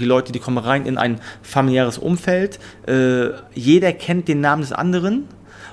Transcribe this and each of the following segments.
Die Leute, die kommen rein in ein familiäres Umfeld. Äh, jeder kennt den Namen des anderen.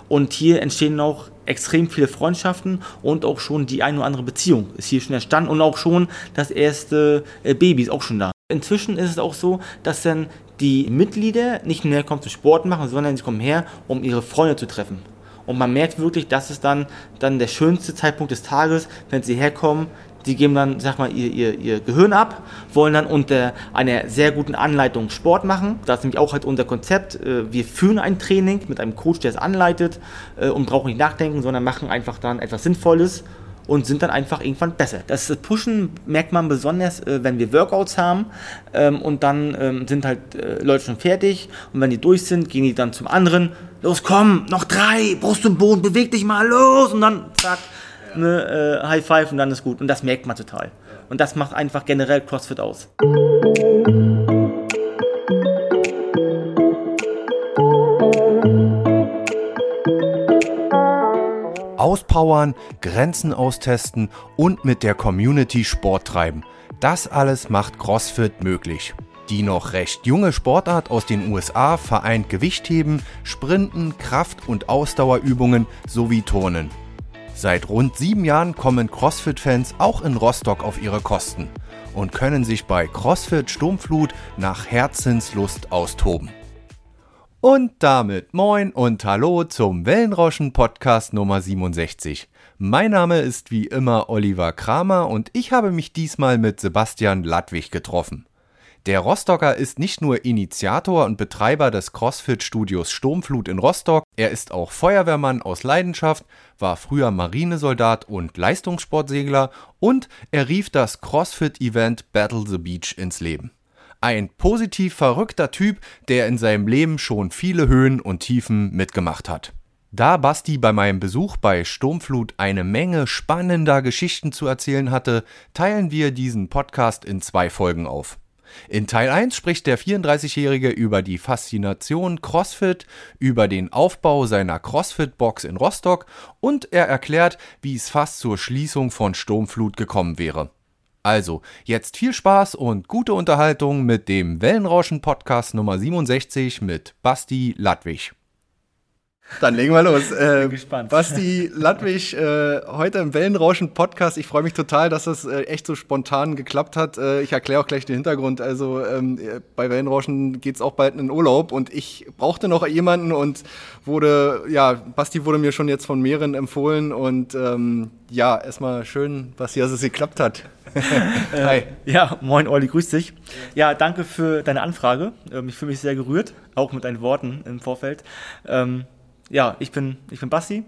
Und hier entstehen auch extrem viele Freundschaften und auch schon die eine oder andere Beziehung ist hier schon entstanden und auch schon das erste äh, Baby ist auch schon da. Inzwischen ist es auch so, dass dann die Mitglieder nicht nur herkommen zum Sport machen, sondern sie kommen her, um ihre Freunde zu treffen. Und man merkt wirklich, das ist dann, dann der schönste Zeitpunkt des Tages, wenn sie herkommen, die geben dann, sag mal, ihr, ihr, ihr Gehirn ab, wollen dann unter einer sehr guten Anleitung Sport machen. Das ist nämlich auch halt unser Konzept. Äh, wir führen ein Training mit einem Coach, der es anleitet äh, und brauchen nicht nachdenken, sondern machen einfach dann etwas Sinnvolles und sind dann einfach irgendwann besser. Das Pushen merkt man besonders, äh, wenn wir Workouts haben ähm, und dann ähm, sind halt Leute schon fertig und wenn die durch sind, gehen die dann zum anderen. Los, komm, noch drei, Brust zum Boden, beweg dich mal, los und dann zack ne, äh, High Five und dann ist gut. Und das merkt man total. Und das macht einfach generell CrossFit aus. Auspowern, Grenzen austesten und mit der Community Sport treiben. Das alles macht CrossFit möglich. Die noch recht junge Sportart aus den USA vereint Gewichtheben, Sprinten, Kraft- und Ausdauerübungen sowie Turnen. Seit rund sieben Jahren kommen CrossFit-Fans auch in Rostock auf ihre Kosten und können sich bei CrossFit Sturmflut nach Herzenslust austoben. Und damit moin und hallo zum Wellenrauschen Podcast Nummer 67. Mein Name ist wie immer Oliver Kramer und ich habe mich diesmal mit Sebastian Ladwig getroffen. Der Rostocker ist nicht nur Initiator und Betreiber des CrossFit-Studios Sturmflut in Rostock, er ist auch Feuerwehrmann aus Leidenschaft, war früher Marinesoldat und Leistungssportsegler und er rief das CrossFit-Event Battle the Beach ins Leben. Ein positiv verrückter Typ, der in seinem Leben schon viele Höhen und Tiefen mitgemacht hat. Da Basti bei meinem Besuch bei Sturmflut eine Menge spannender Geschichten zu erzählen hatte, teilen wir diesen Podcast in zwei Folgen auf. In Teil 1 spricht der 34-Jährige über die Faszination CrossFit, über den Aufbau seiner CrossFit-Box in Rostock und er erklärt, wie es fast zur Schließung von Sturmflut gekommen wäre. Also, jetzt viel Spaß und gute Unterhaltung mit dem Wellenrauschen Podcast Nummer 67 mit Basti Ladwig. Dann legen wir los. Äh, Bin gespannt. Basti Ladwig, äh, heute im Wellenrauschen Podcast. Ich freue mich total, dass das äh, echt so spontan geklappt hat. Äh, ich erkläre auch gleich den Hintergrund. Also ähm, bei Wellenrauschen geht es auch bald in den Urlaub und ich brauchte noch jemanden und wurde, ja, Basti wurde mir schon jetzt von mehreren empfohlen und ähm, ja, erstmal schön, Basti, dass es geklappt hat. Hi. Ja, moin Olli, grüß dich. Ja, danke für deine Anfrage. Ähm, ich fühle mich sehr gerührt, auch mit deinen Worten im Vorfeld. Ähm, ja, ich bin, ich bin Basti,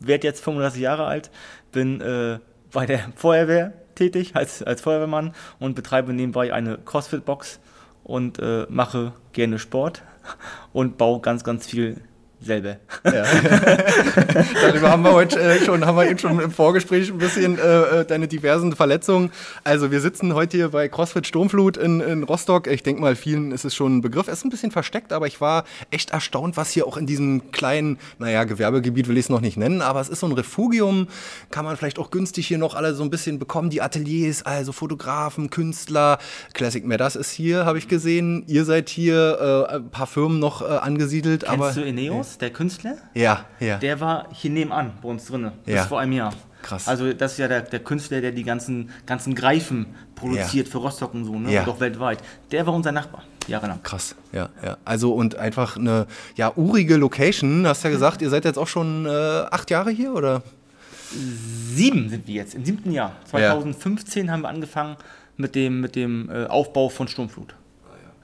werde jetzt 35 Jahre alt, bin äh, bei der Feuerwehr tätig als, als Feuerwehrmann und betreibe nebenbei eine CrossFit-Box und äh, mache gerne Sport und baue ganz, ganz viel selber. Ja. Darüber haben wir heute äh, schon, haben wir eben schon im Vorgespräch ein bisschen äh, äh, deine diversen Verletzungen. Also wir sitzen heute hier bei CrossFit Sturmflut in, in Rostock. Ich denke mal, vielen ist es schon ein Begriff. Es ist ein bisschen versteckt, aber ich war echt erstaunt, was hier auch in diesem kleinen, naja, Gewerbegebiet will ich es noch nicht nennen, aber es ist so ein Refugium. Kann man vielleicht auch günstig hier noch alle so ein bisschen bekommen. Die Ateliers, also Fotografen, Künstler. Classic Matters ist hier, habe ich gesehen. Ihr seid hier, äh, ein paar Firmen noch äh, angesiedelt. Kennst aber, du Ineos? Der Künstler, ja, ja. der war hier nebenan bei uns drin, bis ja. vor einem Jahr. Krass. Also das ist ja der, der Künstler, der die ganzen, ganzen Greifen produziert ja. für Rostock und so, ne? Ja. Und auch weltweit. Der war unser Nachbar, jahrelang. Krass, ja, ja. Also und einfach eine ja, urige Location. Hast ja gesagt, ihr seid jetzt auch schon äh, acht Jahre hier, oder? Sieben sind wir jetzt, im siebten Jahr. 2015 ja. haben wir angefangen mit dem, mit dem äh, Aufbau von Sturmflut.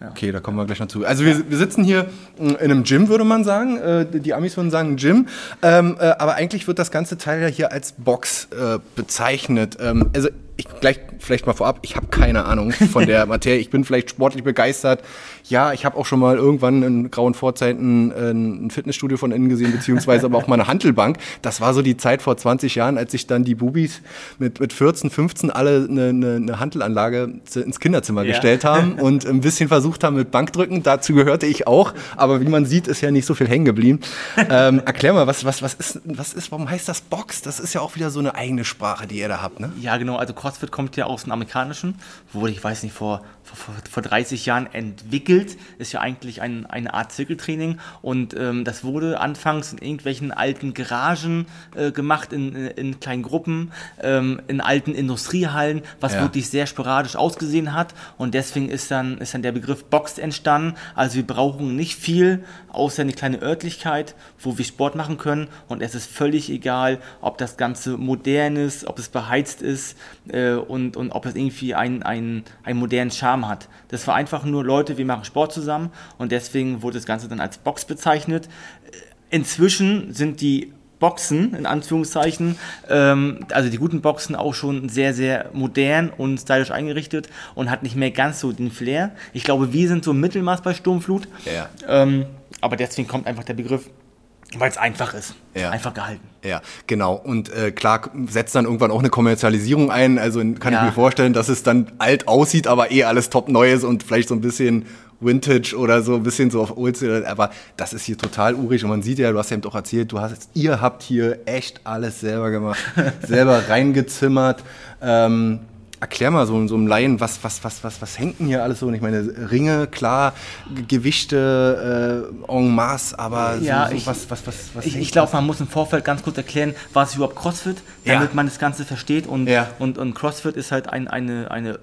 Okay, da kommen wir gleich noch zu. Also wir, wir sitzen hier in einem Gym, würde man sagen. Äh, die Amis würden sagen Gym. Ähm, äh, aber eigentlich wird das ganze Teil ja hier als Box äh, bezeichnet. Ähm, also ich gleich vielleicht mal vorab, ich habe keine Ahnung von der Materie. Ich bin vielleicht sportlich begeistert. Ja, ich habe auch schon mal irgendwann in grauen Vorzeiten äh, ein Fitnessstudio von innen gesehen, beziehungsweise aber auch mal eine Handelbank. Das war so die Zeit vor 20 Jahren, als sich dann die Bubis mit, mit 14, 15 alle eine, eine, eine Handelanlage ins Kinderzimmer ja. gestellt haben und ein bisschen versucht haben mit Bankdrücken. Dazu gehörte ich auch. Aber wie man sieht, ist ja nicht so viel hängen geblieben. Ähm, erklär mal, was, was, was, ist, was ist, warum heißt das Box? Das ist ja auch wieder so eine eigene Sprache, die ihr da habt, ne? Ja, genau. Also CrossFit kommt ja aus dem Amerikanischen, wurde, ich weiß nicht, vor, vor, vor 30 Jahren entwickelt. Ist ja eigentlich ein, eine Art Zirkeltraining. Und ähm, das wurde anfangs in irgendwelchen alten Garagen äh, gemacht, in, in, kleinen Gruppen, ähm, in alten Industriehallen, was ja. wirklich sehr sporadisch ausgesehen hat. Und deswegen ist dann, ist dann der Begriff Box entstanden. Also wir brauchen nicht viel, außer eine kleine Örtlichkeit, wo wir Sport machen können. Und es ist völlig egal, ob das Ganze modern ist, ob es beheizt ist äh, und, und ob es irgendwie einen, einen modernen Charme hat. Das war einfach nur Leute, wir machen Sport zusammen und deswegen wurde das Ganze dann als Box bezeichnet. Inzwischen sind die Boxen, in Anführungszeichen, ähm, also die guten Boxen auch schon sehr, sehr modern und stylisch eingerichtet und hat nicht mehr ganz so den Flair. Ich glaube, wir sind so Mittelmaß bei Sturmflut. Ja. Ähm, aber deswegen kommt einfach der Begriff weil es einfach ist. Ja. Einfach gehalten. Ja, genau. Und äh, klar setzt dann irgendwann auch eine Kommerzialisierung ein. Also kann ja. ich mir vorstellen, dass es dann alt aussieht, aber eh alles top Neues und vielleicht so ein bisschen Vintage oder so, ein bisschen so auf Oldschool. Aber das ist hier total urig und man sieht ja, du hast ja eben auch erzählt, du hast, ihr habt hier echt alles selber gemacht, selber reingezimmert. Ähm, erklär mal so, so einem Laien, was, was, was, was, was hängt denn hier alles so? Und ich meine, Ringe, klar, Gewichte äh, en masse, aber ja, so, so ich, was, was, was, was Ich, ich glaube, man muss im Vorfeld ganz kurz erklären, was ist überhaupt CrossFit, damit ja. man das Ganze versteht. Und, ja. und, und CrossFit ist halt ein, eine, eine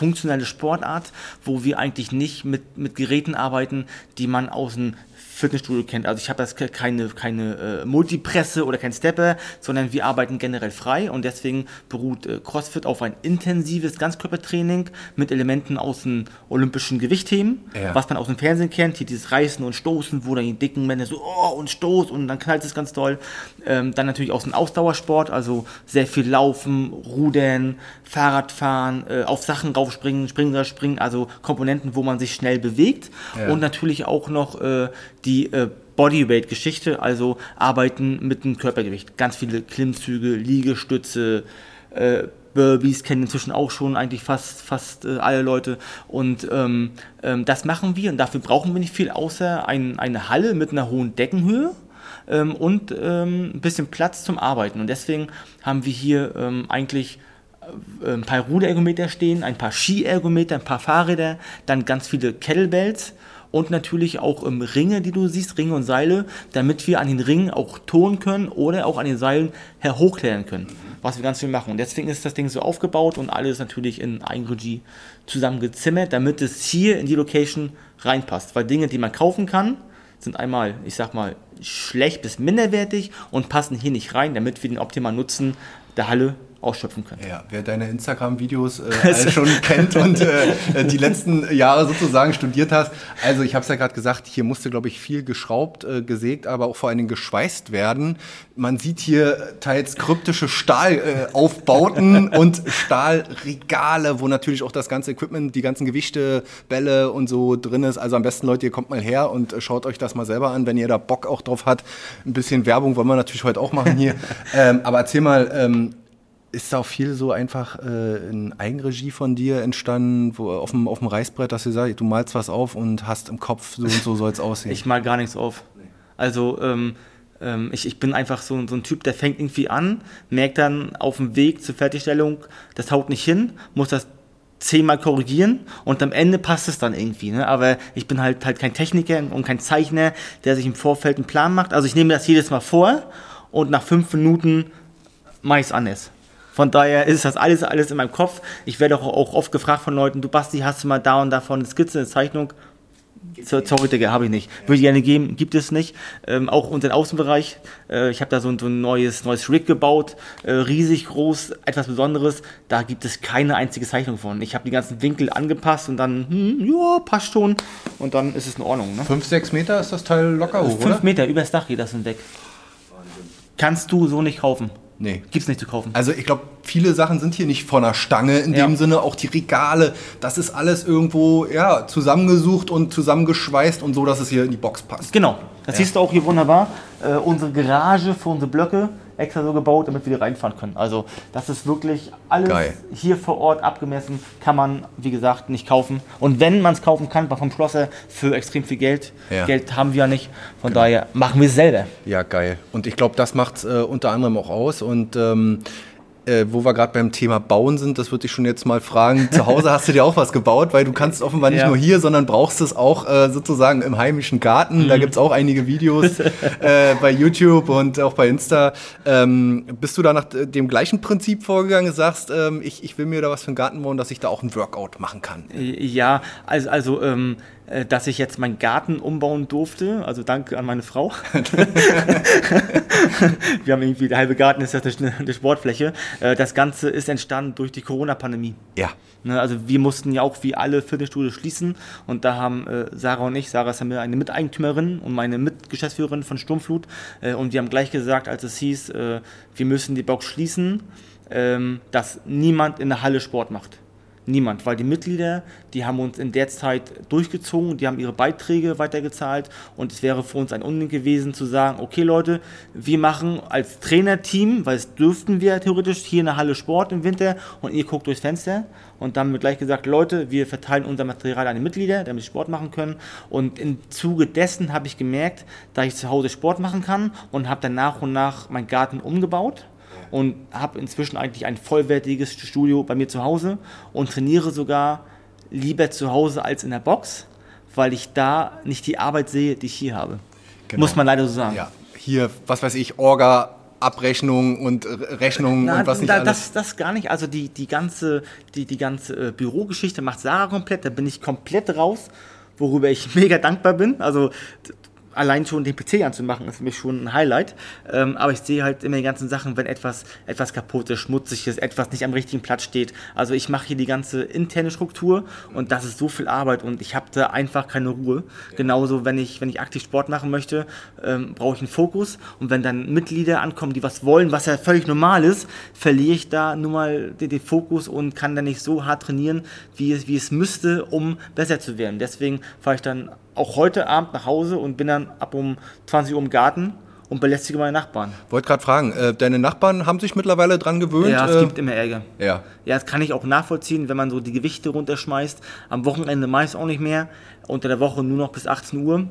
funktionelle Sportart, wo wir eigentlich nicht mit, mit Geräten arbeiten, die man aus dem Fitnessstudio kennt. Also ich habe das keine, keine äh, Multipresse oder kein Stepper, sondern wir arbeiten generell frei und deswegen beruht äh, CrossFit auf ein intensives Ganzkörpertraining mit Elementen aus dem olympischen Gewichtheben, ja. was man aus dem Fernsehen kennt, hier dieses Reißen und Stoßen, wo dann die dicken Männer so oh, und Stoß und dann knallt es ganz toll. Ähm, dann natürlich aus dem Ausdauersport, also sehr viel Laufen, Rudern, Fahrradfahren, äh, auf Sachen raufspringen, springen, springen, also Komponenten, wo man sich schnell bewegt ja. und natürlich auch noch äh, die äh, Bodyweight-Geschichte, also arbeiten mit dem Körpergewicht. Ganz viele Klimmzüge, Liegestütze, äh, Burpees kennen inzwischen auch schon eigentlich fast, fast äh, alle Leute. Und ähm, ähm, das machen wir und dafür brauchen wir nicht viel, außer ein, eine Halle mit einer hohen Deckenhöhe ähm, und ähm, ein bisschen Platz zum Arbeiten. Und deswegen haben wir hier ähm, eigentlich ein paar Ruderergometer stehen, ein paar Skiergometer, ein paar Fahrräder, dann ganz viele Kettlebells und natürlich auch ähm, Ringe, die du siehst, Ringe und Seile, damit wir an den Ringen auch tonen können oder auch an den Seilen hochklären können, was wir ganz viel machen. Und deswegen ist das Ding so aufgebaut und alles natürlich in Eigenregie zusammengezimmert, damit es hier in die Location reinpasst. Weil Dinge, die man kaufen kann, sind einmal, ich sag mal, schlecht bis minderwertig und passen hier nicht rein, damit wir den optimalen Nutzen der Halle ausschöpfen können. Ja, wer deine Instagram-Videos äh, schon kennt und äh, die letzten Jahre sozusagen studiert hast. Also ich habe es ja gerade gesagt, hier musste, glaube ich, viel geschraubt, äh, gesägt, aber auch vor allen Dingen geschweißt werden. Man sieht hier teils kryptische Stahlaufbauten und Stahlregale, wo natürlich auch das ganze Equipment, die ganzen Gewichte, Bälle und so drin ist. Also am besten, Leute, ihr kommt mal her und schaut euch das mal selber an, wenn ihr da Bock auch drauf habt. Ein bisschen Werbung wollen wir natürlich heute auch machen hier. ähm, aber erzähl mal, ähm, ist da auch viel so einfach äh, in Eigenregie von dir entstanden, wo, auf, dem, auf dem Reißbrett, dass du sagst, du malst was auf und hast im Kopf, so und so soll es aussehen? Ich mal gar nichts auf. Also ähm, ähm, ich, ich bin einfach so, so ein Typ, der fängt irgendwie an, merkt dann auf dem Weg zur Fertigstellung, das haut nicht hin, muss das zehnmal korrigieren und am Ende passt es dann irgendwie. Ne? Aber ich bin halt, halt kein Techniker und kein Zeichner, der sich im Vorfeld einen Plan macht. Also ich nehme das jedes Mal vor und nach fünf Minuten mache ich es anders. Von daher ist das alles, alles in meinem Kopf. Ich werde auch, auch oft gefragt von Leuten, du Basti, hast du mal da und davon eine Skizze, eine Zeichnung? Sorry, Digga, habe ich nicht. Würde ich gerne geben, gibt es nicht. Ähm, auch unseren Außenbereich. Äh, ich habe da so ein, so ein, neues, neues Rig gebaut, äh, riesig groß, etwas Besonderes. Da gibt es keine einzige Zeichnung von. Ich habe die ganzen Winkel angepasst und dann, hm, ja, passt schon. Und dann ist es in Ordnung. Ne? Fünf, sechs Meter ist das Teil locker hoch, Fünf oder? Meter, übers Dach geht das hinweg. Kannst du so nicht kaufen. Nee. Gibt's nicht zu kaufen. Also ich glaube, viele Sachen sind hier nicht von der Stange in ja. dem Sinne, auch die Regale, das ist alles irgendwo ja, zusammengesucht und zusammengeschweißt und so, dass es hier in die Box passt. Genau, das ja. siehst du auch hier wunderbar. Äh, unsere Garage für unsere Blöcke extra so gebaut, damit wir hier reinfahren können. Also das ist wirklich alles Geil. hier vor Ort abgemessen, kann man, wie gesagt, nicht kaufen. Und wenn man es kaufen kann, vom Schlosser für extrem viel Geld. Ja. Geld haben wir ja nicht, von genau. daher machen wir es selber. Ja, geil. Und ich glaube, das macht es äh, unter anderem auch aus. Und ähm, äh, wo wir gerade beim Thema Bauen sind, das würde ich schon jetzt mal fragen. Zu Hause hast du dir auch was gebaut, weil du kannst offenbar nicht ja. nur hier, sondern brauchst es auch äh, sozusagen im heimischen Garten. Mhm. Da gibt es auch einige Videos äh, bei YouTube und auch bei Insta. Ähm, bist du da nach dem gleichen Prinzip vorgegangen, sagst, ähm, ich, ich will mir da was für einen Garten bauen, dass ich da auch ein Workout machen kann? Ja, also, also ähm, äh, dass ich jetzt meinen Garten umbauen durfte. Also danke an meine Frau. Wir haben irgendwie, der halbe Garten ist ja eine Sportfläche. Äh, das Ganze ist entstanden durch die Corona-Pandemie. Ja. Ne, also wir mussten ja auch wie alle Fitnessstudios schließen und da haben äh, Sarah und ich, Sarah ist ja eine Miteigentümerin und meine Mitgeschäftsführerin von Sturmflut und wir haben gleich gesagt, als es hieß, wir müssen die Box schließen, ähm, dass niemand in der Halle Sport macht. Niemand, weil die Mitglieder, die haben uns in der Zeit durchgezogen, die haben ihre Beiträge weitergezahlt und es wäre für uns ein Unding gewesen zu sagen, okay Leute, wir machen als Trainerteam, weil es dürften wir theoretisch hier in der Halle Sport im Winter und ihr guckt durchs Fenster und dann haben wir gleich gesagt, Leute, wir verteilen unser Material an die Mitglieder, damit sie Sport machen können und im Zuge dessen habe ich gemerkt, dass ich zu Hause Sport machen kann und habe dann nach und nach meinen Garten umgebaut und habe inzwischen eigentlich ein vollwertiges Studio bei mir zu Hause und trainiere sogar lieber zu Hause als in der Box, weil ich da nicht die Arbeit sehe, die ich hier habe. Genau. Muss man leider so sagen. Ja, hier, was weiß ich, Orga, Abrechnung und Rechnung Na, und was nicht da, alles. Das, das gar nicht. Also die, die ganze, die, die ganze äh, Bürogeschichte macht Sarah komplett. Da bin ich komplett raus, worüber ich mega dankbar bin. Also allein schon den PC anzumachen, ist für mich schon ein Highlight. Ähm, aber ich sehe halt immer die ganzen Sachen, wenn etwas, etwas kaputt ist, schmutzig ist, etwas nicht am richtigen Platz steht. Also ich mache hier die ganze interne Struktur und das ist so viel Arbeit und ich habe da einfach keine Ruhe. Genauso, wenn ich, wenn ich aktiv Sport machen möchte, ähm, brauche ich einen Fokus und wenn dann Mitglieder ankommen, die was wollen, was ja völlig normal ist, verliere ich da nun mal den, den Fokus und kann dann nicht so hart trainieren, wie es, wie es müsste, um besser zu werden. Deswegen fahre ich dann auch heute Abend nach Hause und bin dann ab um 20 Uhr im Garten und belästige meine Nachbarn. Wollte gerade fragen, äh, deine Nachbarn haben sich mittlerweile dran gewöhnt? Ja, es äh, gibt immer Ärger. Ja. Ja, das kann ich auch nachvollziehen, wenn man so die Gewichte runterschmeißt. Am Wochenende meist auch nicht mehr, unter der Woche nur noch bis 18 Uhr.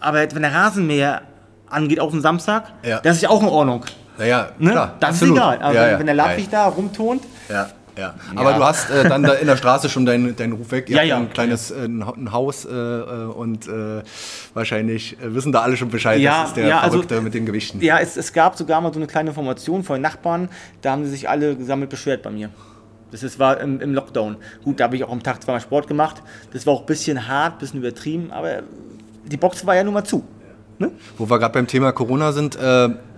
Aber wenn der Rasenmäher angeht auf den Samstag, ja. das ist ja auch in Ordnung. Naja, ne? klar. Das absolut. ist egal. Also ja, ja. wenn der Lapwig da rumtont, ja. Ja. Aber ja. du hast äh, dann da in der Straße schon deinen dein Ruf weg. Ihr ja, habt ja. ein kleines äh, ein Haus äh, äh und äh, wahrscheinlich äh, wissen da alle schon Bescheid. Ja, das ist der ja, also Verrückte also, mit den Gewichten. Ja, es, es gab sogar mal so eine kleine Information von Nachbarn. Da haben sie sich alle gesammelt beschwert bei mir. Das ist, war im, im Lockdown. Gut, da habe ich auch am Tag zweimal Sport gemacht. Das war auch ein bisschen hart, ein bisschen übertrieben, aber die Box war ja nun mal zu. Ne? Wo wir gerade beim Thema Corona sind,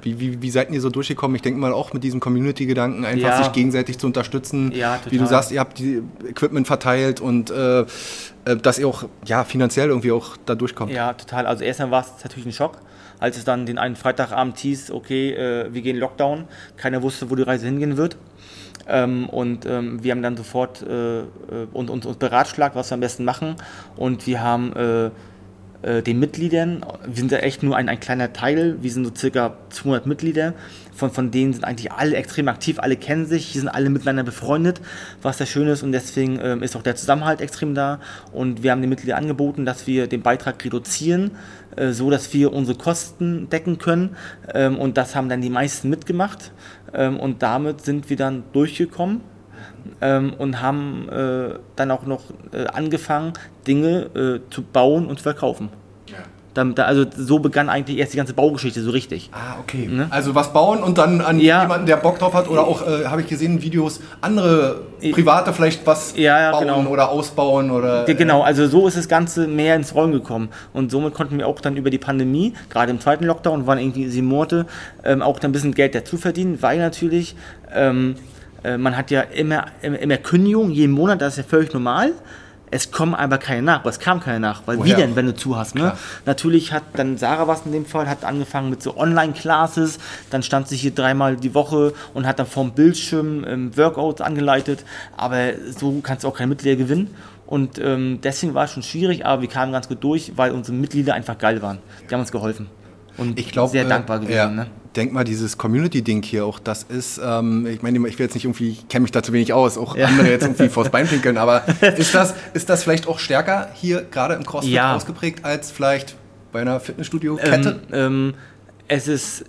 wie, wie, wie seid ihr so durchgekommen? Ich denke mal auch mit diesem Community-Gedanken, einfach ja. sich gegenseitig zu unterstützen. Ja, total. Wie du sagst, ihr habt die Equipment verteilt und äh, äh, dass ihr auch ja, finanziell irgendwie auch da durchkommt. Ja, total. Also erstmal war es natürlich ein Schock, als es dann den einen Freitagabend hieß, okay, äh, wir gehen Lockdown. Keiner wusste, wo die Reise hingehen wird. Ähm, und ähm, wir haben dann sofort äh, äh uns, uns, uns beratschlagt, was wir am besten machen. Und wir haben äh, den Mitgliedern. Wir sind ja echt nur ein, ein kleiner Teil. Wir sind so circa 200 Mitglieder. Von, von denen sind eigentlich alle extrem aktiv, alle kennen sich, die sind alle miteinander befreundet, was sehr schön ist und deswegen ähm, ist auch der Zusammenhalt extrem da. Und wir haben den Mitgliedern angeboten, dass wir den Beitrag reduzieren, äh, so dass wir unsere Kosten decken können. Ähm, und das haben dann die meisten mitgemacht. Ähm, und damit sind wir dann durchgekommen ähm, und haben äh, dann auch noch äh, angefangen, Dinge äh, zu bauen und zu verkaufen. Ja. also so begann eigentlich erst die ganze Baugeschichte so richtig. Ah, okay. Ne? Also was bauen und dann an ja. jemanden, der Bock drauf hat oder auch, äh, habe ich gesehen, Videos, andere Private vielleicht was ja, ja, bauen genau. oder ausbauen oder... Genau, also so ist das Ganze mehr ins Rollen gekommen und somit konnten wir auch dann über die Pandemie, gerade im zweiten Lockdown, waren irgendwie sieben Monate, ähm, auch dann ein bisschen Geld dazu verdienen, weil natürlich... Ähm, äh, man hat ja immer, immer, Kündigungen jeden Monat, das ist ja völlig normal. Es kommen aber keine nach, aber es kam keine nach, weil Woher? wie denn, wenn du zu hast, ne? Natürlich hat dann Sarah was in dem Fall, hat angefangen mit so Online-Classes, dann stand sie hier dreimal die Woche und hat dann vom Bildschirm ähm, Workouts angeleitet, aber so kannst du auch keine Mitglieder gewinnen und ähm, deswegen war es schon schwierig, aber wir kamen ganz gut durch, weil unsere Mitglieder einfach geil waren. Die haben uns geholfen und ich glaub, sehr äh, dankbar gewesen. Ja. Ne? denk mal, dieses Community-Ding hier auch, das ist, ähm, ich meine, ich will jetzt nicht irgendwie, ich kenne mich da zu wenig aus, auch ja. andere jetzt irgendwie vors Bein pinkeln, aber ist das, ist das vielleicht auch stärker hier gerade im CrossFit ja. ausgeprägt als vielleicht bei einer Fitnessstudio-Kette? Ähm, ähm, es ist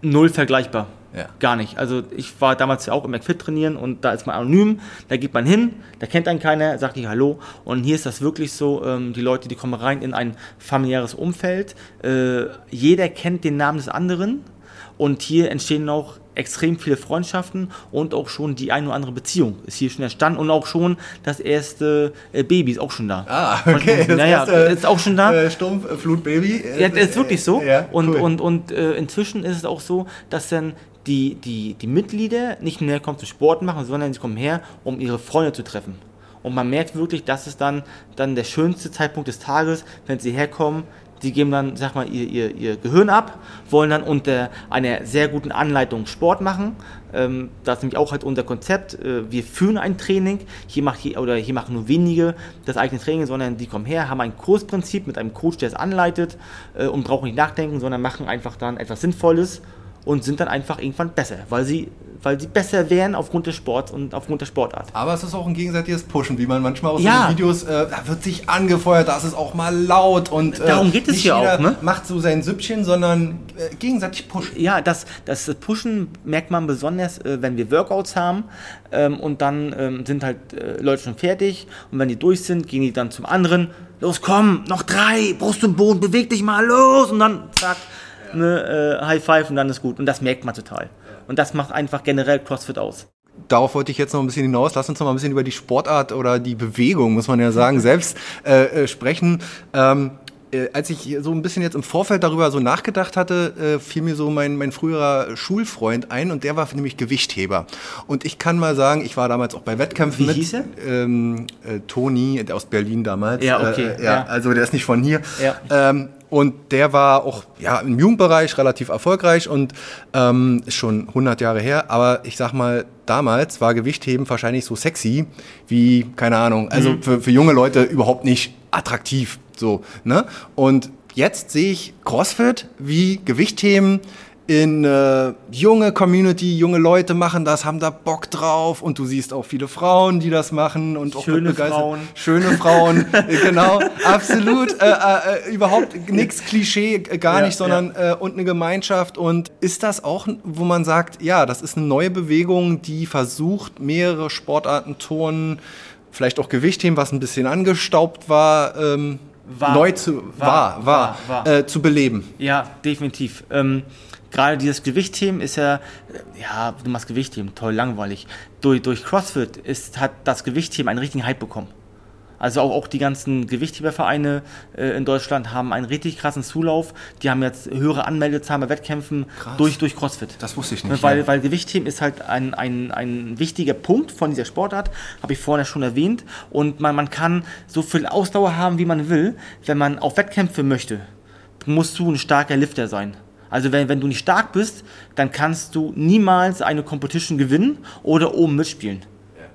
null vergleichbar. Ja. Gar nicht. Also ich war damals ja auch im McFit trainieren und da ist man anonym, da geht man hin, da kennt einen keiner, sagt nicht Hallo. Und hier ist das wirklich so, ähm, die Leute, die kommen rein in ein familiäres Umfeld. Äh, jeder kennt den Namen des anderen und hier entstehen auch extrem viele Freundschaften und auch schon die ein oder andere Beziehung ist hier schon entstanden und auch schon das erste äh, Baby ist auch schon da. Ah, okay. Und, naja, ist auch schon da. Äh, Sturmflutbaby. Ja, das ist wirklich so. Ja, und, cool. und, und äh, inzwischen ist es auch so, dass dann die, die, die Mitglieder nicht mehr kommen zum Sport machen, sondern sie kommen her, um ihre Freunde zu treffen. Und man merkt wirklich, dass es dann, dann der schönste Zeitpunkt des Tages, wenn sie herkommen, die geben dann, sag mal, ihr, ihr, ihr Gehirn ab, wollen dann unter einer sehr guten Anleitung Sport machen. Ähm, das ist nämlich auch halt unser Konzept. Äh, wir führen ein Training. Hier, macht hier, oder hier machen nur wenige das eigene Training, sondern die kommen her, haben ein Kursprinzip mit einem Coach, der es anleitet äh, und brauchen nicht nachdenken, sondern machen einfach dann etwas Sinnvolles und sind dann einfach irgendwann besser, weil sie, weil sie besser wären aufgrund des Sports und aufgrund der Sportart. Aber es ist auch ein gegenseitiges Pushen, wie man manchmal aus ja. den Videos, äh, da wird sich angefeuert, da ist es auch mal laut und äh, darum geht es hier auch, ne? macht so sein Süppchen, sondern äh, gegenseitig pushen. Ja, das, das Pushen merkt man besonders, äh, wenn wir Workouts haben ähm, und dann ähm, sind halt äh, Leute schon fertig und wenn die durch sind, gehen die dann zum anderen, los komm, noch drei, Brust und Boden, beweg dich mal, los und dann zack ne, äh, High Five und dann ist gut. Und das merkt man total. Und das macht einfach generell CrossFit aus. Darauf wollte ich jetzt noch ein bisschen hinaus. Lass uns noch mal ein bisschen über die Sportart oder die Bewegung, muss man ja sagen, selbst äh, äh, sprechen. Ähm, äh, als ich so ein bisschen jetzt im Vorfeld darüber so nachgedacht hatte, äh, fiel mir so mein, mein früherer Schulfreund ein und der war nämlich Gewichtheber. Und ich kann mal sagen, ich war damals auch bei Wettkämpfen Wie mit. Hieß er? Ähm, äh, Toni, aus Berlin damals. Ja, okay. Äh, ja, ja, also der ist nicht von hier. Ja. Ähm, und der war auch ja, im Jugendbereich relativ erfolgreich und ähm, ist schon 100 Jahre her. Aber ich sag mal, damals war Gewichtheben wahrscheinlich so sexy wie, keine Ahnung, also mhm. für, für junge Leute überhaupt nicht attraktiv. So, ne? Und jetzt sehe ich CrossFit wie Gewichtheben in äh, junge Community, junge Leute machen das, haben da Bock drauf und du siehst auch viele Frauen, die das machen und auch schöne Frauen, schöne Frauen, äh, genau, absolut, äh, äh, überhaupt nichts Klischee, äh, gar ja, nicht, sondern ja. äh, und eine Gemeinschaft und ist das auch, wo man sagt, ja, das ist eine neue Bewegung, die versucht mehrere Sportarten, Turnen, vielleicht auch Gewichtheben, was ein bisschen angestaubt war. Ähm, war, neu zu war, war, war, war äh, zu beleben. Ja, definitiv. Ähm, gerade dieses Gewichtheben ist ja, ja, du machst Gewichtheben, toll, langweilig. Durch, durch CrossFit ist, hat das Gewichtheben einen richtigen Hype bekommen. Also auch, auch die ganzen Gewichthebervereine äh, in Deutschland haben einen richtig krassen Zulauf. Die haben jetzt höhere Anmeldezahlen bei Wettkämpfen durch, durch CrossFit. Das wusste ich nicht. Weil, ja. weil Gewichtheben ist halt ein, ein, ein wichtiger Punkt von dieser Sportart, habe ich vorhin schon erwähnt. Und man, man kann so viel Ausdauer haben, wie man will. Wenn man auf Wettkämpfe möchte, musst du ein starker Lifter sein. Also wenn, wenn du nicht stark bist, dann kannst du niemals eine Competition gewinnen oder oben mitspielen.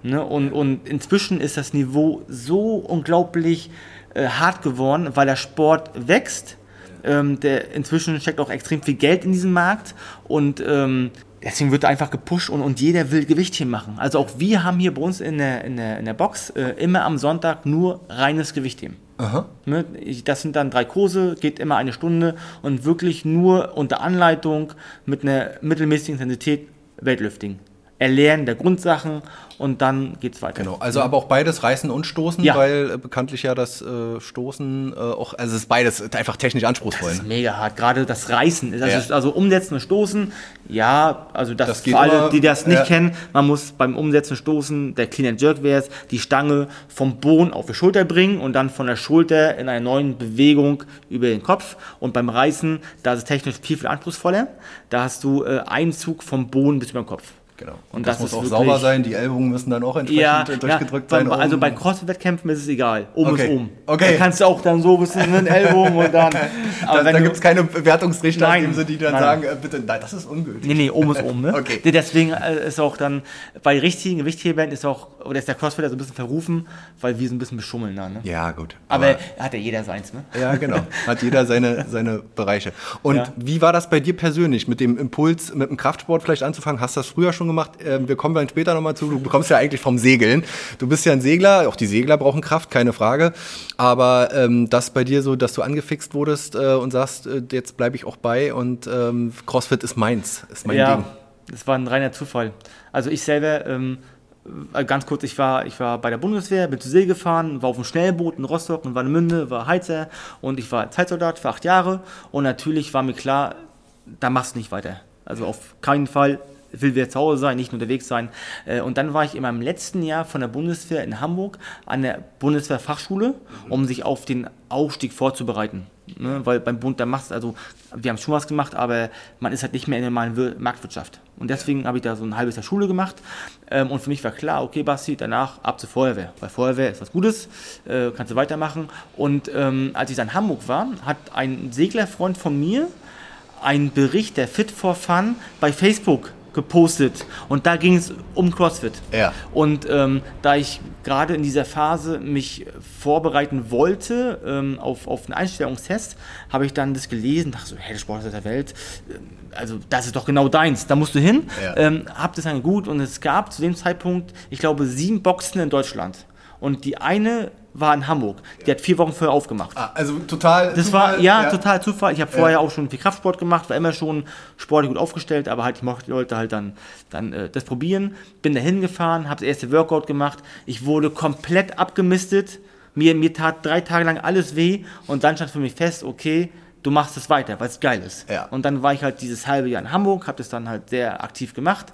Ja. Ne? Und, und inzwischen ist das Niveau so unglaublich äh, hart geworden, weil der Sport wächst. Ähm, der, inzwischen steckt auch extrem viel Geld in diesem Markt und ähm, deswegen wird einfach gepusht und, und jeder will Gewichtchen machen. Also auch wir haben hier bei uns in der, in der, in der Box äh, immer am Sonntag nur reines Gewichtheben. Aha. Ne, das sind dann drei Kurse, geht immer eine Stunde und wirklich nur unter Anleitung mit einer mittelmäßigen Intensität Weightlifting. Erlernen der Grundsachen und dann geht es weiter. Genau, also aber auch beides Reißen und Stoßen, ja. weil äh, bekanntlich ja das äh, Stoßen äh, auch, also es ist beides einfach technisch anspruchsvoll. Das ist mega hart, gerade das Reißen, also, ja. also Umsetzen und Stoßen, ja, also das, das für alle, immer, die das nicht ja. kennen, man muss beim Umsetzen Stoßen, der Clean and Jerk wäre es, die Stange vom Boden auf die Schulter bringen und dann von der Schulter in einer neuen Bewegung über den Kopf und beim Reißen, da ist es technisch viel, viel anspruchsvoller, da hast du äh, Einzug vom Boden bis über den Kopf. Genau. Und, und das, das, muss auch sauber sein, die Ellbogen müssen dann auch entsprechend ja, durchgedrückt ja, sein. Bei, also bei Crossfit-Wettkämpfen ist es egal. Oben okay. ist oben. Okay. Da kannst du auch dann so bis in den Ellbogen und dann. Aber da da gibt es keine Bewertungsrichter, nein, in dem die dann nein. sagen, äh, bitte, nein, das ist ungültig. Nee, nee, oben ist oben. Ne? okay. Deswegen äh, ist auch dann, bei richtigen Gewichthebern ist auch, oder ist der Crossfitter so ein bisschen verrufen, weil wir so ein bisschen beschummeln da. Ne? Ja, gut. Aber, aber, hat ja jeder seins, ne? Ja, genau. Hat jeder seine, seine Bereiche. Und ja. wie war das bei dir persönlich, mit dem Impuls, mit dem Kraftsport vielleicht anzufangen? Hast du das früher schon gemacht? Ähm, wir kommen dann später nochmal zu. Du bekommst ja eigentlich vom Segeln. Du bist ja ein Segler, auch die Segler brauchen Kraft, keine Frage. Aber ähm, das bei dir so, dass du angefixt wurdest äh, und sagst, äh, jetzt bleibe ich auch bei und ähm, CrossFit ist meins, ist mein ja. Ding. Das war ein reiner Zufall. Also ich selber, ähm, äh, ganz kurz, ich war, ich war bei der Bundeswehr, bin zur See gefahren, war auf dem Schnellboot in Rostock, in Warnemünde, war Heizer und ich war Zeitsoldat für acht Jahre und natürlich war mir klar, da machst du nicht weiter. Also auf keinen Fall will wieder zu Hause sein, nicht unterwegs sein. Äh, und dann war ich in meinem letzten Jahr von der Bundeswehr in Hamburg an der Bundeswehrfachschule, um sich auf den Aufstieg vorzubereiten. Ne? Weil beim Bund, da machst also, wir haben schon was gemacht, aber man ist halt nicht mehr in der normalen Marktwirtschaft. Und deswegen habe ich da so ein halbes Jahr Schule gemacht. Ähm, und für mich war klar, okay, Basti, danach ab zur Feuerwehr. Weil Feuerwehr ist was Gutes, äh, kannst du weitermachen. Und ähm, als ich dann in Hamburg war, hat ein Seglerfreund von mir einen Bericht der Fit for Fun bei Facebook gepostet und da ging es um CrossFit. Ja. Und ähm, da ich gerade in dieser Phase mich vorbereiten wollte ähm, auf, auf einen Einstellungstest, habe ich dann das gelesen, dachte so, hey, der Sport der Welt, äh, also das ist doch genau deins, da musst du hin. Ja. Ähm, hab das dann gut und es gab zu dem Zeitpunkt, ich glaube, sieben Boxen in Deutschland. Und die eine war in Hamburg. Die hat vier Wochen vorher aufgemacht. Ah, also total. Das Zufall, war ja, ja, total Zufall. Ich habe vorher ja. auch schon viel Kraftsport gemacht, war immer schon sportlich gut aufgestellt, aber halt ich mochte die Leute halt dann, dann äh, das probieren. Bin da hingefahren, habe das erste Workout gemacht. Ich wurde komplett abgemistet. Mir, mir tat drei Tage lang alles weh und dann stand für mich fest, okay, du machst es weiter, weil es geil ist. Ja. Und dann war ich halt dieses halbe Jahr in Hamburg, habe das dann halt sehr aktiv gemacht.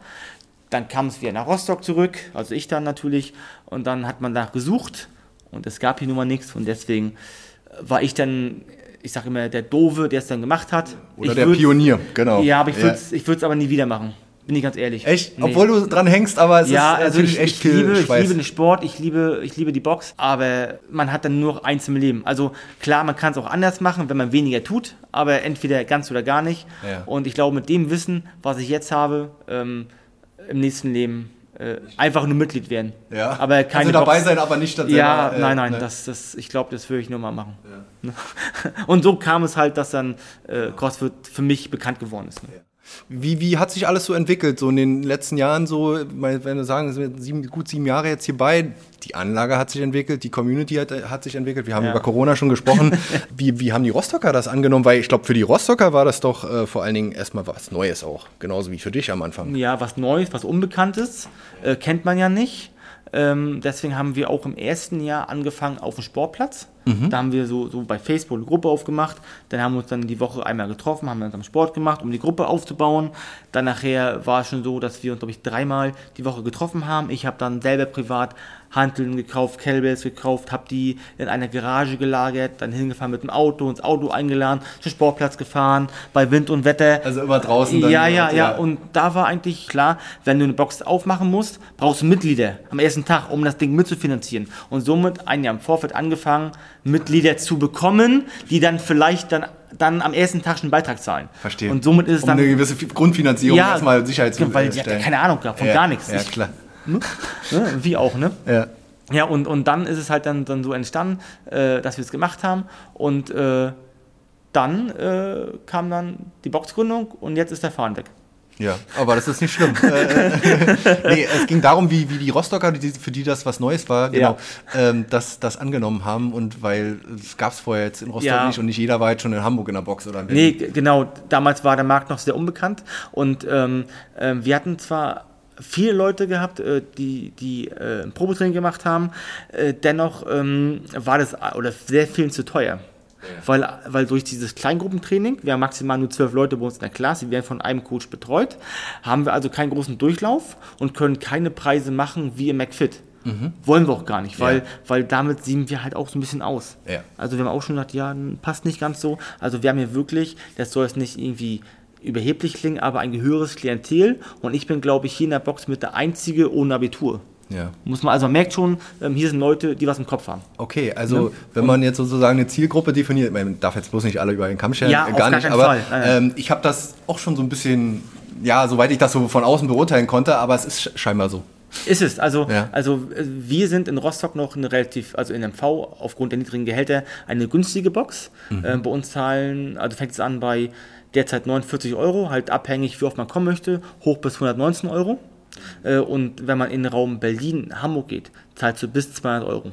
Dann kam es wieder nach Rostock zurück, also ich dann natürlich, und dann hat man da gesucht und es gab hier nun mal nichts und deswegen war ich dann, ich sage immer, der Dove, der es dann gemacht hat. Oder ich der Pionier, genau. Ja, aber ich würde es ja. aber nie wieder machen. Bin ich ganz ehrlich. Echt? Nee. Obwohl du dran hängst, aber es ja, ist also natürlich ich, echt ich liebe, Schweiß. Ich liebe den Sport, ich liebe, ich liebe die Box, aber man hat dann nur noch eins im Leben. Also klar, man kann es auch anders machen, wenn man weniger tut, aber entweder ganz oder gar nicht. Ja. Und ich glaube, mit dem Wissen, was ich jetzt habe, ähm, im nächsten Leben äh, einfach nur Mitglied werden. Ja. Aber keine also dabei Box. sein, aber nicht tatsächlich. Ja, äh, nein, nein, ne? das, das, ich glaube, das würde ich nur mal machen. Ja. Und so kam es halt, dass dann äh, CrossFit für mich bekannt geworden ist. Ne? Ja. Wie, wie hat sich alles so entwickelt, so in den letzten Jahren, so, wenn wir sagen, sind sieben, gut sieben Jahre jetzt hierbei, die Anlage hat sich entwickelt, die Community hat, hat sich entwickelt, wir haben ja. über Corona schon gesprochen. wie, wie haben die Rostocker das angenommen? Weil ich glaube, für die Rostocker war das doch äh, vor allen Dingen erstmal was Neues auch, genauso wie für dich am Anfang. Ja, was Neues, was Unbekanntes, äh, kennt man ja nicht. Ähm, deswegen haben wir auch im ersten Jahr angefangen auf dem Sportplatz. Mhm. Da haben wir so, so bei Facebook eine Gruppe aufgemacht. Dann haben wir uns dann die Woche einmal getroffen, haben dann am Sport gemacht, um die Gruppe aufzubauen. Dann nachher war es schon so, dass wir uns, glaube ich, dreimal die Woche getroffen haben. Ich habe dann selber privat Hanteln gekauft, Kettlebells gekauft, habe die in einer Garage gelagert, dann hingefahren mit dem Auto, ins Auto eingeladen, zum Sportplatz gefahren, bei Wind und Wetter. Also immer draußen. Dann ja, ja, ja, ja. Und da war eigentlich klar, wenn du eine Box aufmachen musst, brauchst du Mitglieder am ersten Tag, um das Ding mitzufinanzieren. Und somit ein Jahr im Vorfeld angefangen, Mitglieder zu bekommen, die dann vielleicht dann dann am ersten Tag schon einen Beitrag zahlen. Verstehe. Und somit ist es um dann. eine gewisse Grundfinanzierung ja, erstmal Sicherheit zu weil, ja, keine Ahnung, von ja, gar nichts. Ja, klar. Ne? Wie auch, ne? Ja. Ja, und, und dann ist es halt dann, dann so entstanden, äh, dass wir es gemacht haben. Und äh, dann äh, kam dann die Boxgründung und jetzt ist der Fahren weg. Ja, aber das ist nicht schlimm. Äh, nee, es ging darum, wie, wie die Rostocker, die, für die das was Neues war, genau, ja. ähm, das, das angenommen haben und weil es gab es vorher jetzt in Rostock ja. nicht und nicht jeder war jetzt schon in Hamburg in der Box oder in Nee, genau. Damals war der Markt noch sehr unbekannt und ähm, äh, wir hatten zwar viele Leute gehabt, äh, die, die äh, ein Probetraining gemacht haben. Äh, dennoch ähm, war das oder sehr vielen zu teuer. Ja. Weil, weil durch dieses Kleingruppentraining, wir haben maximal nur zwölf Leute bei uns in der Klasse, die werden von einem Coach betreut, haben wir also keinen großen Durchlauf und können keine Preise machen wie im McFit. Mhm. Wollen wir auch gar nicht, weil, ja. weil damit sehen wir halt auch so ein bisschen aus. Ja. Also wir haben auch schon gedacht, ja, passt nicht ganz so. Also wir haben hier wirklich, das soll es nicht irgendwie überheblich klingen, aber ein gehöriges Klientel und ich bin, glaube ich, hier in der Box mit der Einzige ohne Abitur. Ja. Muss man, also man merkt schon, ähm, hier sind Leute, die was im Kopf haben. Okay, also ja? wenn man jetzt sozusagen eine Zielgruppe definiert, man darf jetzt bloß nicht alle über den Kamm scheren, ja, äh, gar nicht, aber ähm, ich habe das auch schon so ein bisschen, ja, soweit ich das so von außen beurteilen konnte, aber es ist scheinbar so. Ist es. Also, ja. also äh, wir sind in Rostock noch eine relativ, also in MV aufgrund der niedrigen Gehälter eine günstige Box. Mhm. Ähm, bei uns zahlen, also fängt es an bei derzeit 49 Euro, halt abhängig, wie oft man kommen möchte, hoch bis 119 Euro. Äh, und wenn man in den Raum Berlin, Hamburg geht, zahlst du bis 200 Euro.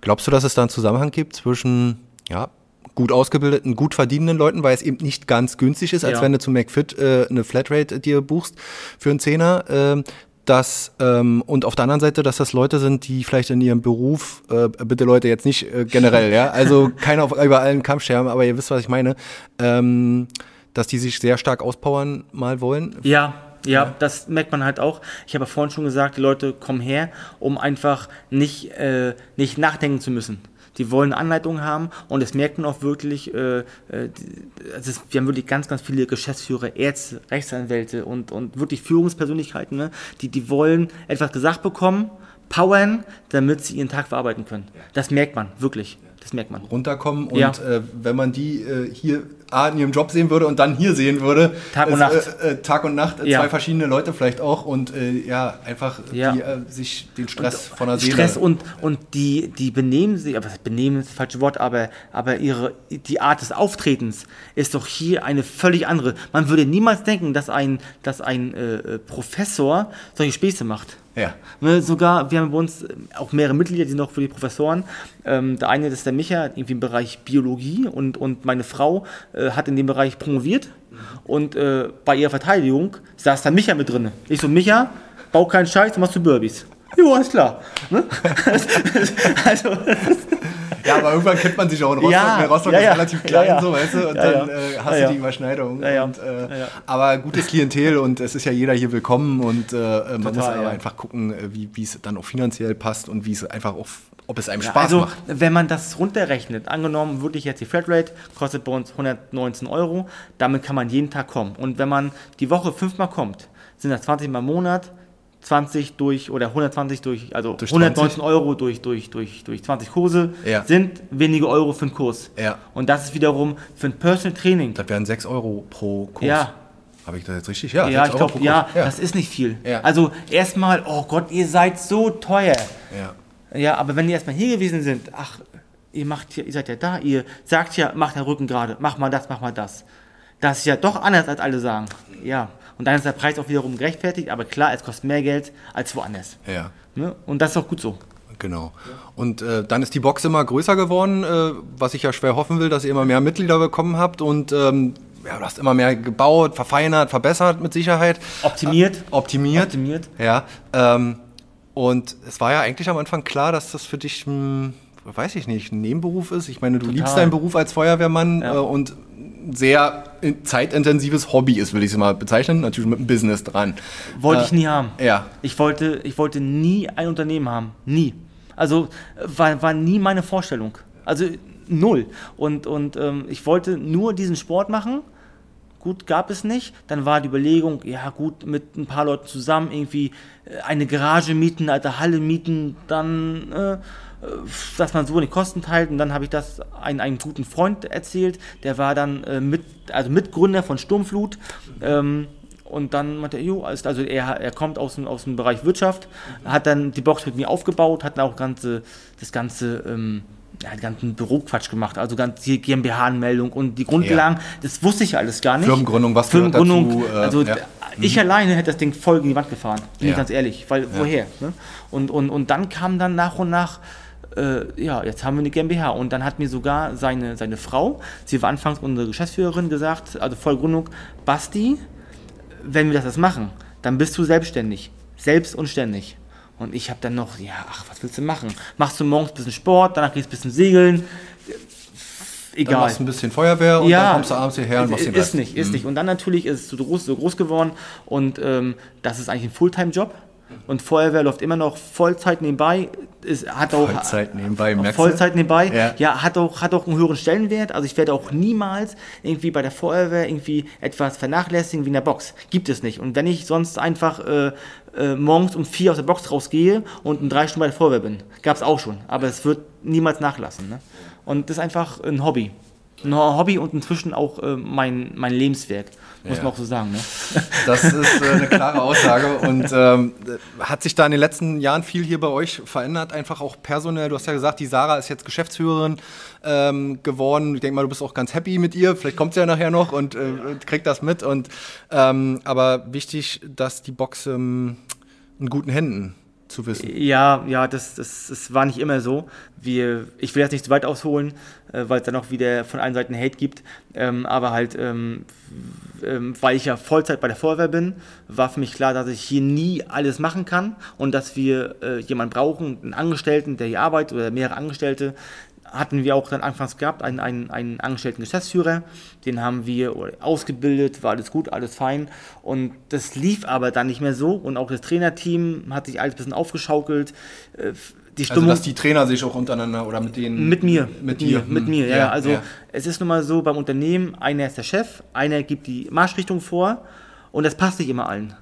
Glaubst du, dass es da einen Zusammenhang gibt zwischen ja, gut ausgebildeten, gut verdienenden Leuten, weil es eben nicht ganz günstig ist, als Ja. wenn du zu McFit äh, eine Flatrate dir buchst für einen Zehner. ähm, dass, ähm, und auf der anderen Seite, dass das Leute sind, die vielleicht in ihrem Beruf, äh, bitte Leute, jetzt nicht äh, generell, ja, also keiner auf über allen Kamm scherben, aber ihr wisst, was ich meine, ähm, dass die sich sehr stark auspowern mal wollen. Ja, ja, das merkt man halt auch. Ich habe ja vorhin schon gesagt, die Leute kommen her, um einfach nicht, äh, nicht nachdenken zu müssen. Die wollen Anleitungen haben und das merkt man auch wirklich. Äh, äh, die- also es, wir haben wirklich ganz, ganz viele Geschäftsführer, Ärzte, Rechtsanwälte und, und wirklich Führungspersönlichkeiten, ne? die, die wollen etwas gesagt bekommen, powern, damit sie ihren Tag verarbeiten können. Das merkt man, wirklich. Das merkt man. runterkommen und Ja. äh, wenn man die äh, hier A, in ihrem Job sehen würde und dann hier sehen würde. Tag und Nacht. Äh, äh, Tag und Nacht, äh, Ja. zwei verschiedene Leute vielleicht auch und ja, einfach Ja. Die, sich den Stress von der Seele. Stress und, und die, die benehmen sich, aber das benehmen ist das falsche Wort, aber, aber ihre, die Art des Auftretens ist doch hier eine völlig andere. Man würde niemals denken, dass ein, dass ein Professor solche Späße macht. Ja. Ne, sogar, wir haben bei uns auch mehrere Mitglieder, die sind auch für die Professoren. Ähm, der eine das ist der Micha, irgendwie im Bereich Biologie und, und meine Frau äh, hat in dem Bereich promoviert. Und äh, bei ihrer Verteidigung saß da Micha mit drin. Ich so, Micha, bau keinen Scheiß, machst du Burpees. Jo, alles klar. Ne? also, Ja, aber irgendwann kennt man sich auch in Rostock. Ja? Rostock ja, ist ja. relativ klein, so, weißt du, und dann äh, hast du die Überschneidung. Und, äh. Aber gutes Klientel und es ist ja jeder hier willkommen und äh, man Total, muss aber einfach gucken, äh, wie es dann auch finanziell passt und wie es einfach auch, ob es einem Spaß also, macht. wenn man das runterrechnet, angenommen wirklich jetzt die Flatrate, kostet bei uns 119 Euro, damit kann man jeden Tag kommen. Und wenn man die Woche fünfmal kommt, sind das 20 Mal im Monat, 20 durch oder 120 durch, also Durch 119 Euro durch, durch, durch, durch 20 Kurse Ja. sind wenige Euro für einen Kurs. Ja. Und das ist wiederum für ein Personal Training. Das wären 6 Euro pro Kurs. Ja. Habe ich das jetzt richtig? Ja, Ja, 6 ich glaube, ja, Kurs. das ist nicht viel. Ja. Also erstmal, oh Gott, ihr seid so teuer. ja. Ja, aber wenn die erstmal hier gewesen sind, ach, ihr macht hier, ihr seid ja da, ihr sagt ja, macht den Rücken gerade, mach mal das, mach mal das. Das ist ja doch anders, als alle sagen. Ja. Und dann ist der Preis auch wiederum gerechtfertigt, aber klar, es kostet mehr Geld als woanders. ja. Ne? Und das ist auch gut so. Genau. Und äh, dann ist die Box immer größer geworden, äh, was ich ja schwer hoffen will, dass ihr immer mehr Mitglieder bekommen habt und ähm, ja, du hast immer mehr gebaut, verfeinert, verbessert mit Sicherheit. Optimiert. Äh, optimiert. Optimiert. Ja. Ähm, und es war ja eigentlich am Anfang klar, dass das für dich, hm, weiß ich nicht, ein Nebenberuf ist. Ich meine, du liebst deinen Beruf als Feuerwehrmann Ja. äh, und ein sehr in- zeitintensives Hobby ist, will ich es mal bezeichnen. Natürlich mit einem Business dran. Wollte Äh, ich nie haben. Ja. Ich wollte, ich wollte nie ein Unternehmen haben. Nie. Also war, war nie meine Vorstellung. Also null. Und, und ähm, ich wollte nur diesen Sport machen. Gut, gab es nicht. Dann war die Überlegung, ja gut, mit ein paar Leuten zusammen irgendwie äh, eine Garage mieten, eine alte Halle mieten, dann, äh, dass man so die Kosten teilt. Und dann habe ich das einem, einem guten Freund erzählt, der war dann äh, mit, also Mitgründer von Sturmflut. Ähm, und dann meinte er, jo, also er, er kommt aus dem, aus dem Bereich Wirtschaft, hat dann die Box mit mir aufgebaut, hat dann auch ganze, das ganze, ähm, ja, den ganzen Büroquatsch gemacht, also ganz die GmbH-Anmeldung und die Grundlagen, das wusste ich alles gar nicht. Firmengründung, was Firmengründung, dazu, äh, also ja. ich alleine hätte das Ding voll gegen die Wand gefahren, bin Ja. ich ganz ehrlich, weil woher? Ne? Und, und, und dann kam dann nach und nach, äh, ja, jetzt haben wir eine GmbH und dann hat mir sogar seine, seine Frau, sie war anfangs unsere Geschäftsführerin, gesagt, also Vollgründung, Basti, wenn wir das jetzt machen, dann bist du selbstständig, selbst und ständig. Und ich habe dann noch, ja, ach, was willst du machen? Machst du morgens ein bisschen Sport, danach gehst du ein bisschen segeln, Dann egal. machst du ein bisschen Feuerwehr und dann kommst du abends hierher und machst den ist Rest. nicht, ist nicht. Und dann natürlich ist es so groß, so groß geworden und ähm, das ist eigentlich ein Fulltime-Job. Und Feuerwehr läuft immer noch Vollzeit nebenbei. Es hat auch Vollzeit nebenbei, merkst? Vollzeit nebenbei. Ja. Ja, hat, auch, hat auch einen höheren Stellenwert. Also ich werde auch niemals irgendwie bei der Feuerwehr irgendwie etwas vernachlässigen wie in der Box. Gibt es nicht. Und wenn ich sonst einfach äh, äh, morgens um vier aus der Box rausgehe und in drei Stunden bei der Feuerwehr bin, gab es auch schon. Aber es wird niemals nachlassen. Ne? Und das ist einfach ein Hobby. Ein Hobby und inzwischen auch äh, mein, mein Lebenswerk, muss Ja. man auch so sagen. Ne? Das ist äh, eine klare Aussage. Und ähm, hat sich da in den letzten Jahren viel hier bei euch verändert? Einfach auch personell. Du hast ja gesagt, die Sarah ist jetzt Geschäftsführerin ähm, geworden. Ich denke mal, du bist auch ganz happy mit ihr. Vielleicht kommt sie ja nachher noch und äh, kriegt das mit. Und, ähm, aber wichtig, dass die Box ähm, in guten Händen zu wissen. Ja, ja, das, das, das war nicht immer so. Wir, ich will jetzt nicht zu weit ausholen, äh, weil es dann auch wieder von allen Seiten Hate gibt. Ähm, aber halt, ähm, ähm, weil ich ja Vollzeit bei der Feuerwehr bin, war für mich klar, dass ich hier nie alles machen kann und dass wir äh, jemanden brauchen, einen Angestellten, der hier arbeitet oder mehrere Angestellte, hatten wir auch dann anfangs gehabt, einen, einen, einen angestellten Geschäftsführer, den haben wir ausgebildet, war alles gut, alles fein und das lief aber dann nicht mehr so und auch das Trainerteam hat sich alles ein bisschen aufgeschaukelt. Äh, die Stimmung, also dass die Trainer sich auch untereinander oder mit denen... Mit mir. Mit, dir. Mit hm. mir, ja. ja also ja. es ist nun mal so beim Unternehmen, einer ist der Chef, einer gibt die Marschrichtung vor und das passt nicht immer allen.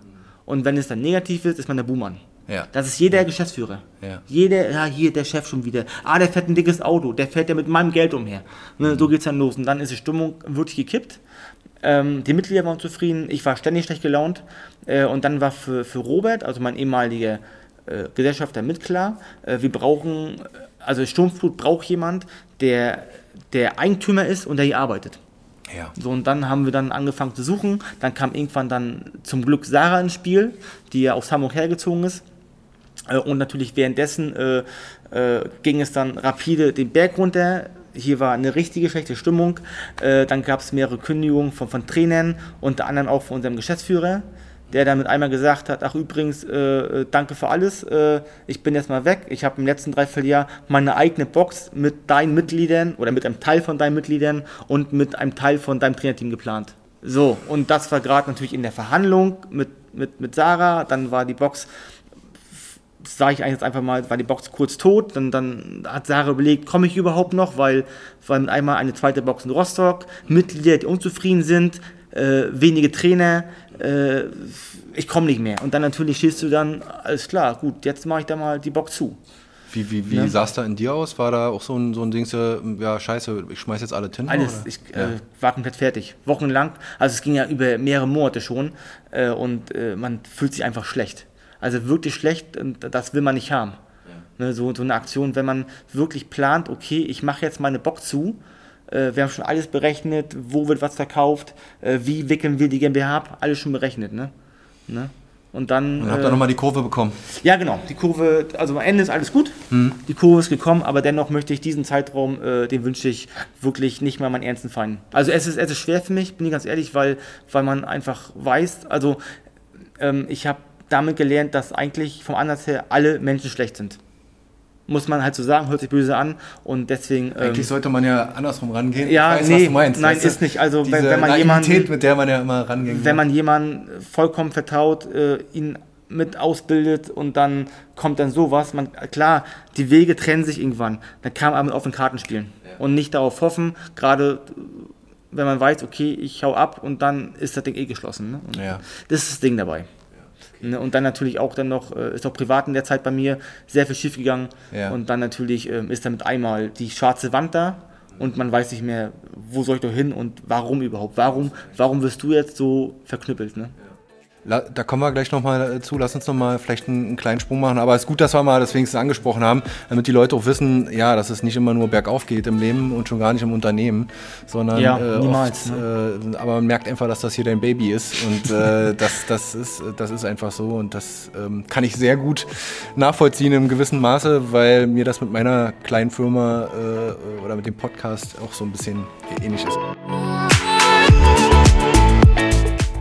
Und wenn es dann negativ ist, ist man der Buhmann. Ja. Das ist jeder Geschäftsführer. Ja. Jeder, ja, hier der Chef schon wieder. Ah, der fährt ein dickes Auto, der fährt ja mit meinem Geld umher. Ne, mhm. So geht's dann los. Und dann ist die Stimmung wirklich gekippt. Ähm, die Mitglieder waren zufrieden, ich war ständig schlecht gelaunt. Äh, und dann war für, für Robert, also mein ehemaliger äh, Gesellschafter, mit klar, äh, wir brauchen, also Sturmflut braucht jemand, der der Eigentümer ist und der hier arbeitet. Ja. So, und dann haben wir dann angefangen zu suchen. Dann kam irgendwann dann zum Glück Sarah ins Spiel, die ja aus Hamburg hergezogen ist. Äh, und natürlich währenddessen äh, äh, ging es dann rapide den Berg runter. Hier war eine richtige schlechte Stimmung. Äh, dann gab es mehrere Kündigungen von, von Trainern, unter anderem auch von unserem Geschäftsführer, der dann mit einmal gesagt hat, ach übrigens, äh, äh, danke für alles, ich bin jetzt mal weg. Ich habe im letzten Dreivierteljahr meine eigene Box mit deinen Mitgliedern oder mit einem Teil von deinen Mitgliedern und mit einem Teil von deinem Trainerteam geplant. So, und das war gerade natürlich in der Verhandlung mit, mit, mit Sarah. Dann war die Box sage ich jetzt einfach mal, war die Box kurz tot. Dann, dann hat Sarah überlegt, komme ich überhaupt noch, weil, weil einmal eine zweite Box in Rostock, Mitglieder, die unzufrieden sind, äh, wenige Trainer, äh, ich komme nicht mehr. Und dann natürlich stehst du dann, alles klar, gut, jetzt mache ich da mal die Box zu. Wie, wie, wie ja. sah es da in dir aus? War da auch so ein, so ein Ding, ja, scheiße, ich schmeiß jetzt alle Tinder? Alles, oder? ich äh, ja. war komplett fertig. Wochenlang, also es ging ja über mehrere Monate schon äh, und äh, man fühlt sich einfach schlecht. Also wirklich schlecht das will man nicht haben. Ja. Ne, so, so eine Aktion, wenn man wirklich plant, okay, ich mache jetzt meine Box zu, äh, wir haben schon alles berechnet, wo wird was verkauft, äh, wie wickeln wir die GmbH ab, alles schon berechnet. Ne? Ne? Und dann. Und habt ihr äh, nochmal die Kurve bekommen? Ja, genau. Die Kurve, also am Ende ist alles gut. Mhm. Die Kurve ist gekommen, aber dennoch möchte ich diesen Zeitraum, äh, den wünsche ich wirklich nicht mal meinen ernsten Feind. Also es ist, es ist schwer für mich, bin ich ganz ehrlich, weil, weil man einfach weiß, also ähm, ich habe damit gelernt, dass eigentlich vom Ansatz her alle Menschen schlecht sind. Muss man halt so sagen, hört sich böse an und deswegen. Ähm, eigentlich sollte man ja andersrum rangehen. Ja, weiß, nee, was du meinst. Nein, ist nicht. Also wenn, wenn man jemanden, mit der man ja immer rangehen Wenn man jemanden vollkommen vertraut, äh, ihn mit ausbildet und dann kommt dann sowas. Man, klar, die Wege trennen sich irgendwann. Dann kann man aber mit offenen Karten spielen ja. und nicht darauf hoffen, gerade wenn man weiß, okay, ich hau ab und dann ist das Ding eh geschlossen. Ne? Ja. Das ist das Ding dabei. Ne, und dann natürlich auch dann noch, äh, ist auch privat in der Zeit bei mir sehr viel schief gegangen. Ja. Und dann natürlich ähm, ist damit einmal die schwarze Wand da und man weiß nicht mehr, wo soll ich doch hin und warum überhaupt. Warum, warum wirst du jetzt so verknüppelt? Ne? Da kommen wir gleich nochmal zu. Lass uns nochmal vielleicht einen, einen, kleinen Sprung machen. Aber es ist gut, dass wir mal das wenigstens angesprochen haben, damit die Leute auch wissen, ja, dass es nicht immer nur bergauf geht im Leben und schon gar nicht im Unternehmen, sondern ja, äh, niemals, oft, ne? äh, aber man merkt einfach, dass das hier dein Baby ist und äh, das, das, ist, das ist einfach so und das ähm, kann ich sehr gut nachvollziehen im gewissen Maße, weil mir das mit meiner kleinen Firma äh, oder mit dem Podcast auch so ein bisschen ähnlich ist.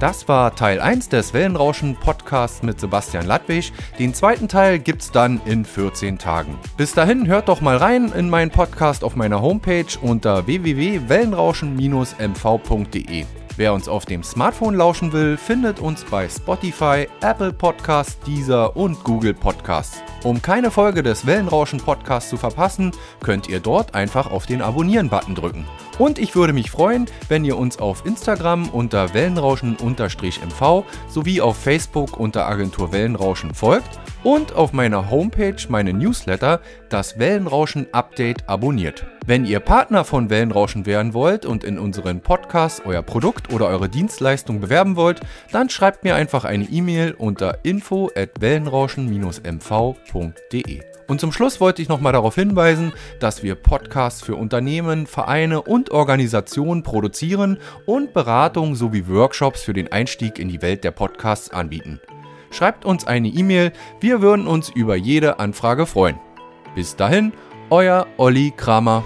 Das war Teil 1 des Wellenrauschen Podcasts mit Sebastian Ladwig. Den zweiten Teil gibt's dann in 14 Tagen. Bis dahin hört doch mal rein in meinen Podcast auf meiner Homepage unter www.wellenrauschen-mv.de. Wer uns auf dem Smartphone lauschen will, findet uns bei Spotify, Apple Podcasts, Deezer und Google Podcasts. Um keine Folge des Wellenrauschen Podcasts zu verpassen, könnt ihr dort einfach auf den Abonnieren-Button drücken. Und ich würde mich freuen, wenn ihr uns auf Instagram unter Wellenrauschen-MV sowie auf Facebook unter Agentur Wellenrauschen folgt und auf meiner Homepage meine Newsletter, das Wellenrauschen Update, abonniert. Wenn ihr Partner von Wellenrauschen werden wollt und in unseren Podcasts euer Produkt oder eure Dienstleistung bewerben wollt, dann schreibt mir einfach eine E-Mail unter info at wellenrauschen-mv.de. Und zum Schluss wollte ich nochmal darauf hinweisen, dass wir Podcasts für Unternehmen, Vereine und Organisationen produzieren und Beratungen sowie Workshops für den Einstieg in die Welt der Podcasts anbieten. Schreibt uns eine E-Mail, wir würden uns über jede Anfrage freuen. Bis dahin, euer Olli Kramer.